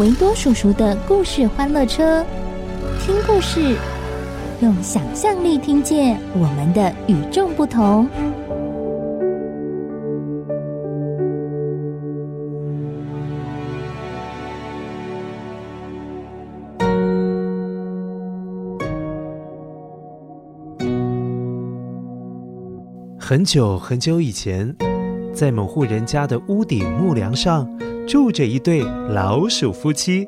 维多叔叔的故事欢乐车，听故事，用想象力听见我们的与众不同。很久很久以前。在某户人家的屋顶木梁上，住着一对老鼠夫妻。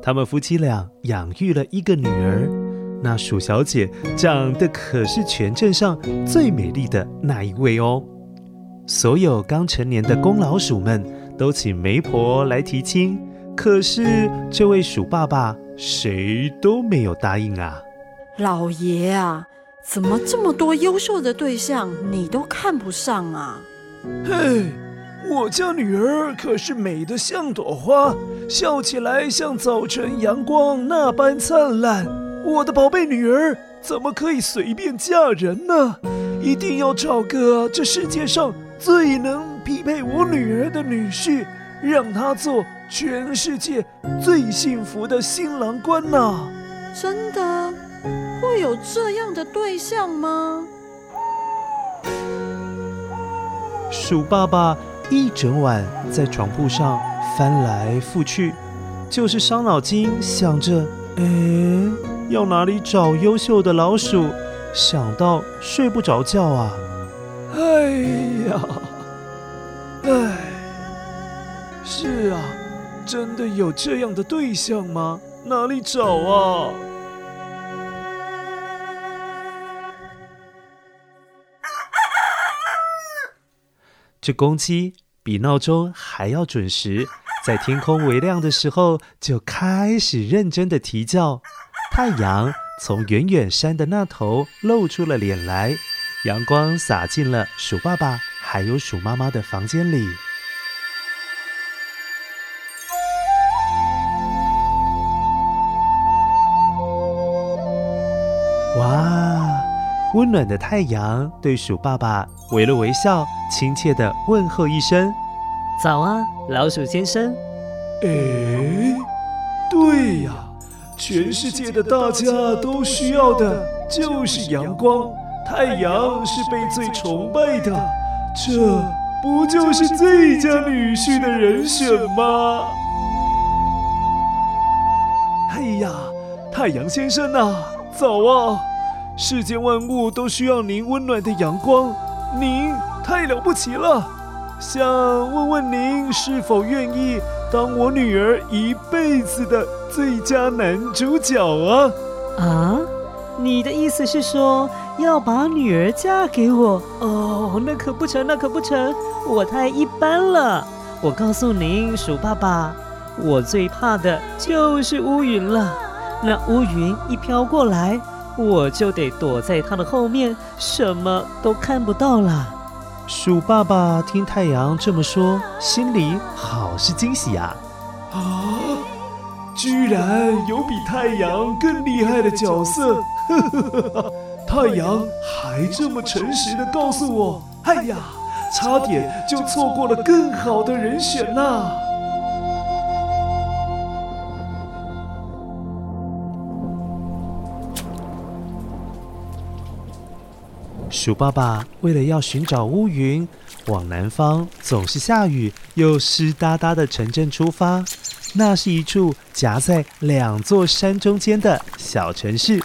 他们夫妻俩养育了一个女儿。那鼠小姐长得可是全镇上最美丽的那一位哦。所有刚成年的公老鼠们都请媒婆来提亲，可是这位鼠爸爸谁都没有答应啊。老爷啊，怎么这么多优秀的对象你都看不上啊？嘿，我家女儿可是美得像朵花，笑起来像早晨阳光那般灿烂。我的宝贝女儿怎么可以随便嫁人呢？一定要找个这世界上最能匹配我女儿的女婿，让她做全世界最幸福的新郎官呐！真的会有这样的对象吗？鼠爸爸一整晚在床铺上翻来覆去，就是伤脑筋想着：哎，要哪里找优秀的老鼠？想到睡不着觉啊！哎呀，哎，是啊，真的有这样的对象吗？哪里找啊？这公鸡比闹钟还要准时，在天空微亮的时候就开始认真的啼叫。太阳从远远山的那头露出了脸来，阳光洒进了鼠爸爸还有鼠妈妈的房间里。温暖的太阳对鼠爸爸微了微笑，亲切地问候一声：“早啊，老鼠先生。”哎，对呀，全世界的大家都需要的就是阳光，太阳是被最崇拜的，这不就是最佳女婿的人选吗？哎呀，太阳先生呐，早啊！世间万物都需要您温暖的阳光，您太了不起了。想问问您是否愿意当我女儿一辈子的最佳男主角啊？啊，你的意思是说要把女儿嫁给我？哦，那可不成，那可不成，我太一般了。我告诉您，鼠爸爸，我最怕的就是乌云了。那乌云一飘过来。我就得躲在它的后面，什么都看不到了。鼠爸爸听太阳这么说，心里好是惊喜呀！啊，居然有比太阳更厉害的角色！呵呵呵，太阳还这么诚实的告诉我，哎呀，差点就错过了更好的人选呐！鼠爸爸为了要寻找乌云，往南方总是下雨又湿哒哒的城镇出发。那是一处夹在两座山中间的小城市。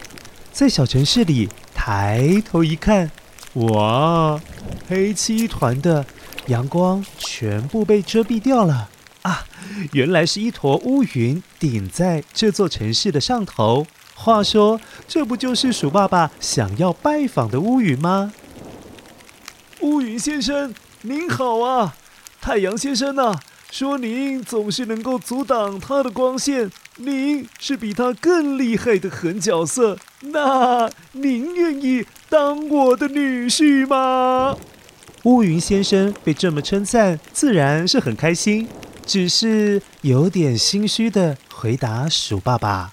在小城市里，抬头一看，哇，黑漆一团的，阳光全部被遮蔽掉了啊！原来是一坨乌云顶在这座城市的上头。话说，这不就是鼠爸爸想要拜访的乌云吗？乌云先生，您好啊！太阳先生呐、啊，说您总是能够阻挡他的光线，您是比他更厉害的狠角色。那您愿意当我的女婿吗？乌云先生被这么称赞，自然是很开心，只是有点心虚的回答鼠爸爸：“，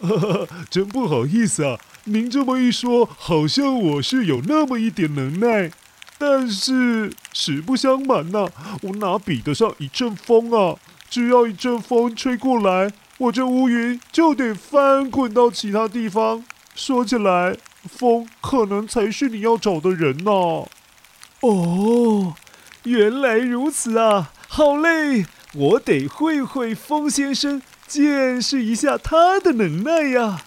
呵呵呵真不好意思啊，您这么一说，好像我是有那么一点能耐。”但是实不相瞒呐、我哪比得上一阵风啊？只要一阵风吹过来，我这乌云就得翻滚到其他地方。说起来，风可能才是你要找的人呐、哦，原来如此啊！好嘞，我得会会风先生，见识一下他的能耐呀、啊。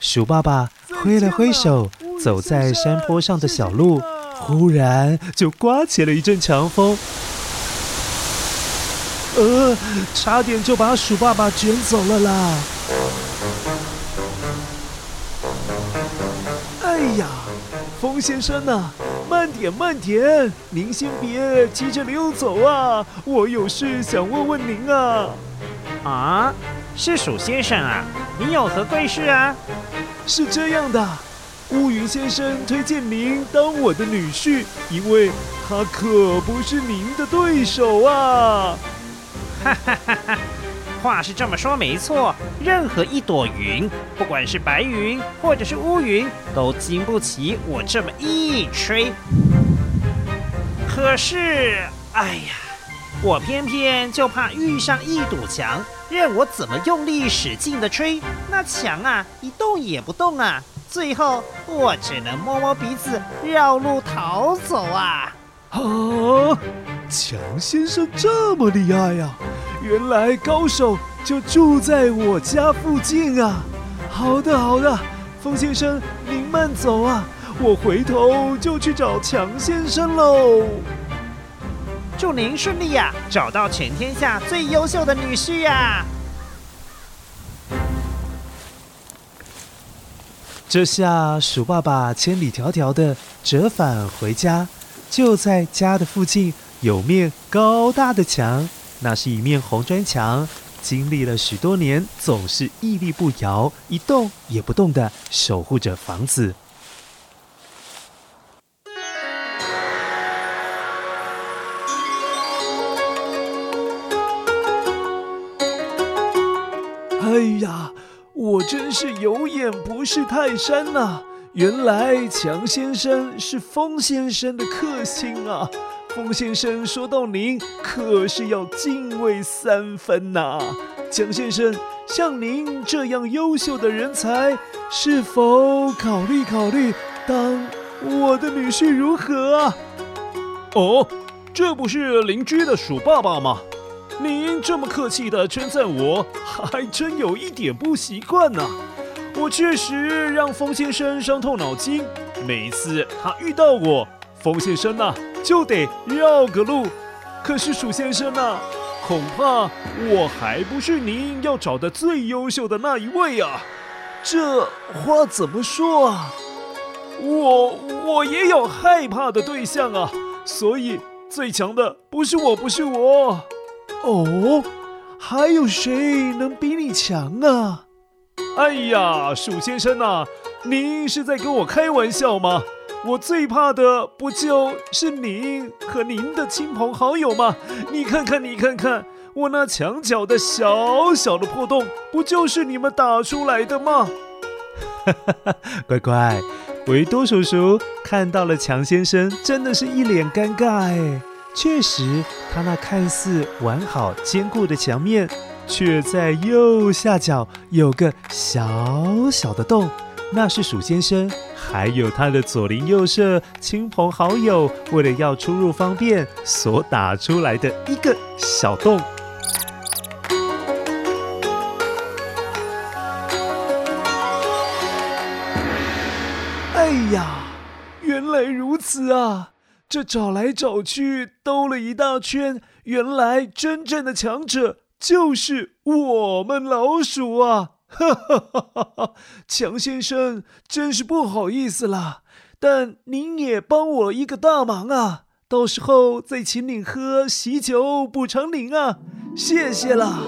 鼠爸爸挥了挥手，走在山坡上的小路。忽然就刮起了一阵强风，呃，差点就把鼠爸爸卷走了啦！哎呀，风先生呐、啊，慢点慢点，您先别急着溜走啊，我有事想问问您啊。啊，是鼠先生啊，你有何贵事啊？是这样的。乌云先生推荐您当我的女婿，因为他可不是您的对手啊！哈哈哈哈，话是这么说没错，任何一朵云，不管是白云或者是乌云，都经不起我这么一吹。可是，哎呀，我偏偏就怕遇上一堵墙，任我怎么用力使劲的吹，那墙啊一动也不动啊！最后，我只能摸摸鼻子，绕路逃走啊！啊，强先生这么厉害呀！原来高手就住在我家附近啊！好的，好的，风先生您慢走啊，我回头就去找强先生喽。祝您顺利呀，找到全天下最优秀的女婿呀！这下鼠爸爸千里迢迢的折返回家，就在家的附近有面高大的墙，那是一面红砖墙，经历了许多年，总是屹立不摇，一动也不动的守护着房子。呀！我真是有眼不识泰山呐、原来强先生是风先生的克星啊！风先生说到您，可是要敬畏三分呐、啊！强先生，像您这样优秀的人才，是否考虑考虑当我的女婿如何啊？哦，这不是邻居的鼠爸爸吗？您这么客气地称赞我，还真有一点不习惯呢。我确实让风先生伤透脑筋，每次他遇到我，风先生呐就得绕个路。可是鼠先生呐，恐怕我还不是您要找的最优秀的那一位啊。这话怎么说啊？我我也有害怕的对象啊，所以最强的不是我，不是我。哦，还有谁能比你强啊？哎呀，鼠先生呐，您是在跟我开玩笑吗？我最怕的不就是您和您的亲朋好友吗？你看看，你看看，我那墙角的小小的破洞，不就是你们打出来的吗？哈哈哈，乖乖，维多叔叔看到了强先生，真的是一脸尴尬哎。确实它那看似完好坚固的墙面却在右下角有个小小的洞。那是鼠先生还有他的左邻右舍亲朋好友为了要出入方便所打出来的一个小洞。哎呀原来如此啊。这找来找去，兜了一大圈，原来真正的强者就是我们老鼠啊！哈哈哈哈哈！强先生，真是不好意思啦，但您也帮我一个大忙啊！到时候再请您喝喜酒补偿您啊！谢谢啦。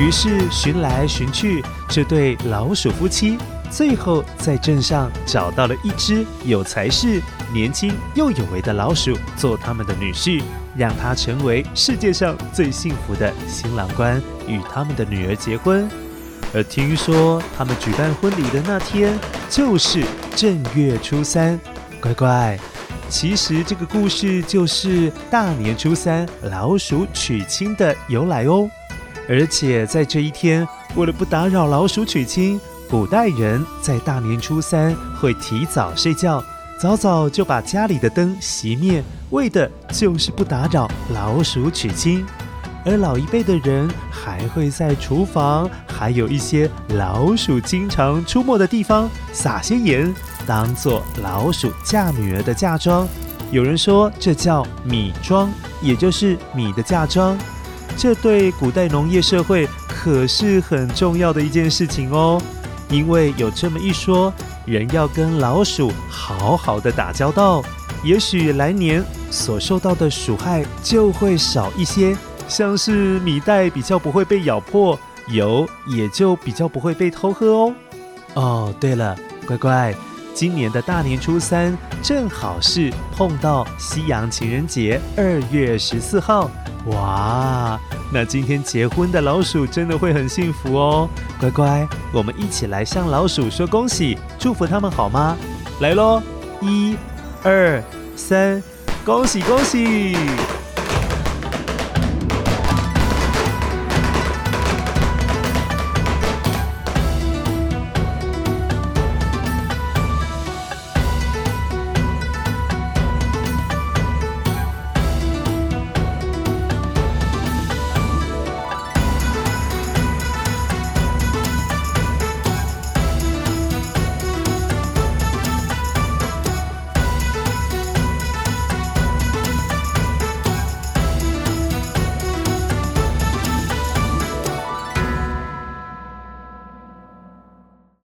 于是寻来寻去，这对老鼠夫妻最后在镇上找到了一只有才识、年轻又有为的老鼠做他们的女婿，让他成为世界上最幸福的新郎官，与他们的女儿结婚。而听说他们举办婚礼的那天就是正月初三，乖乖，其实这个故事就是大年初三老鼠娶亲的由来哦。而且在这一天，为了不打扰老鼠娶亲，古代人在大年初三会提早睡觉，早早就把家里的灯熄灭，为的就是不打扰老鼠娶亲。而老一辈的人还会在厨房，还有一些老鼠经常出没的地方撒些盐，当做老鼠嫁女儿的嫁妆。有人说这叫米妆，也就是米的嫁妆。这对古代农业社会可是很重要的一件事情哦，因为有这么一说，人要跟老鼠好好的打交道，也许来年所受到的鼠害就会少一些，像是米袋比较不会被咬破，油也就比较不会被偷喝哦。哦，对了，乖乖，今年的大年初三正好是碰到西洋情人节，二月十四号。哇，那今天结婚的老鼠真的会很幸福哦！乖乖，我们一起来向老鼠说恭喜，祝福他们好吗？来喽，一、二、三，恭喜恭喜！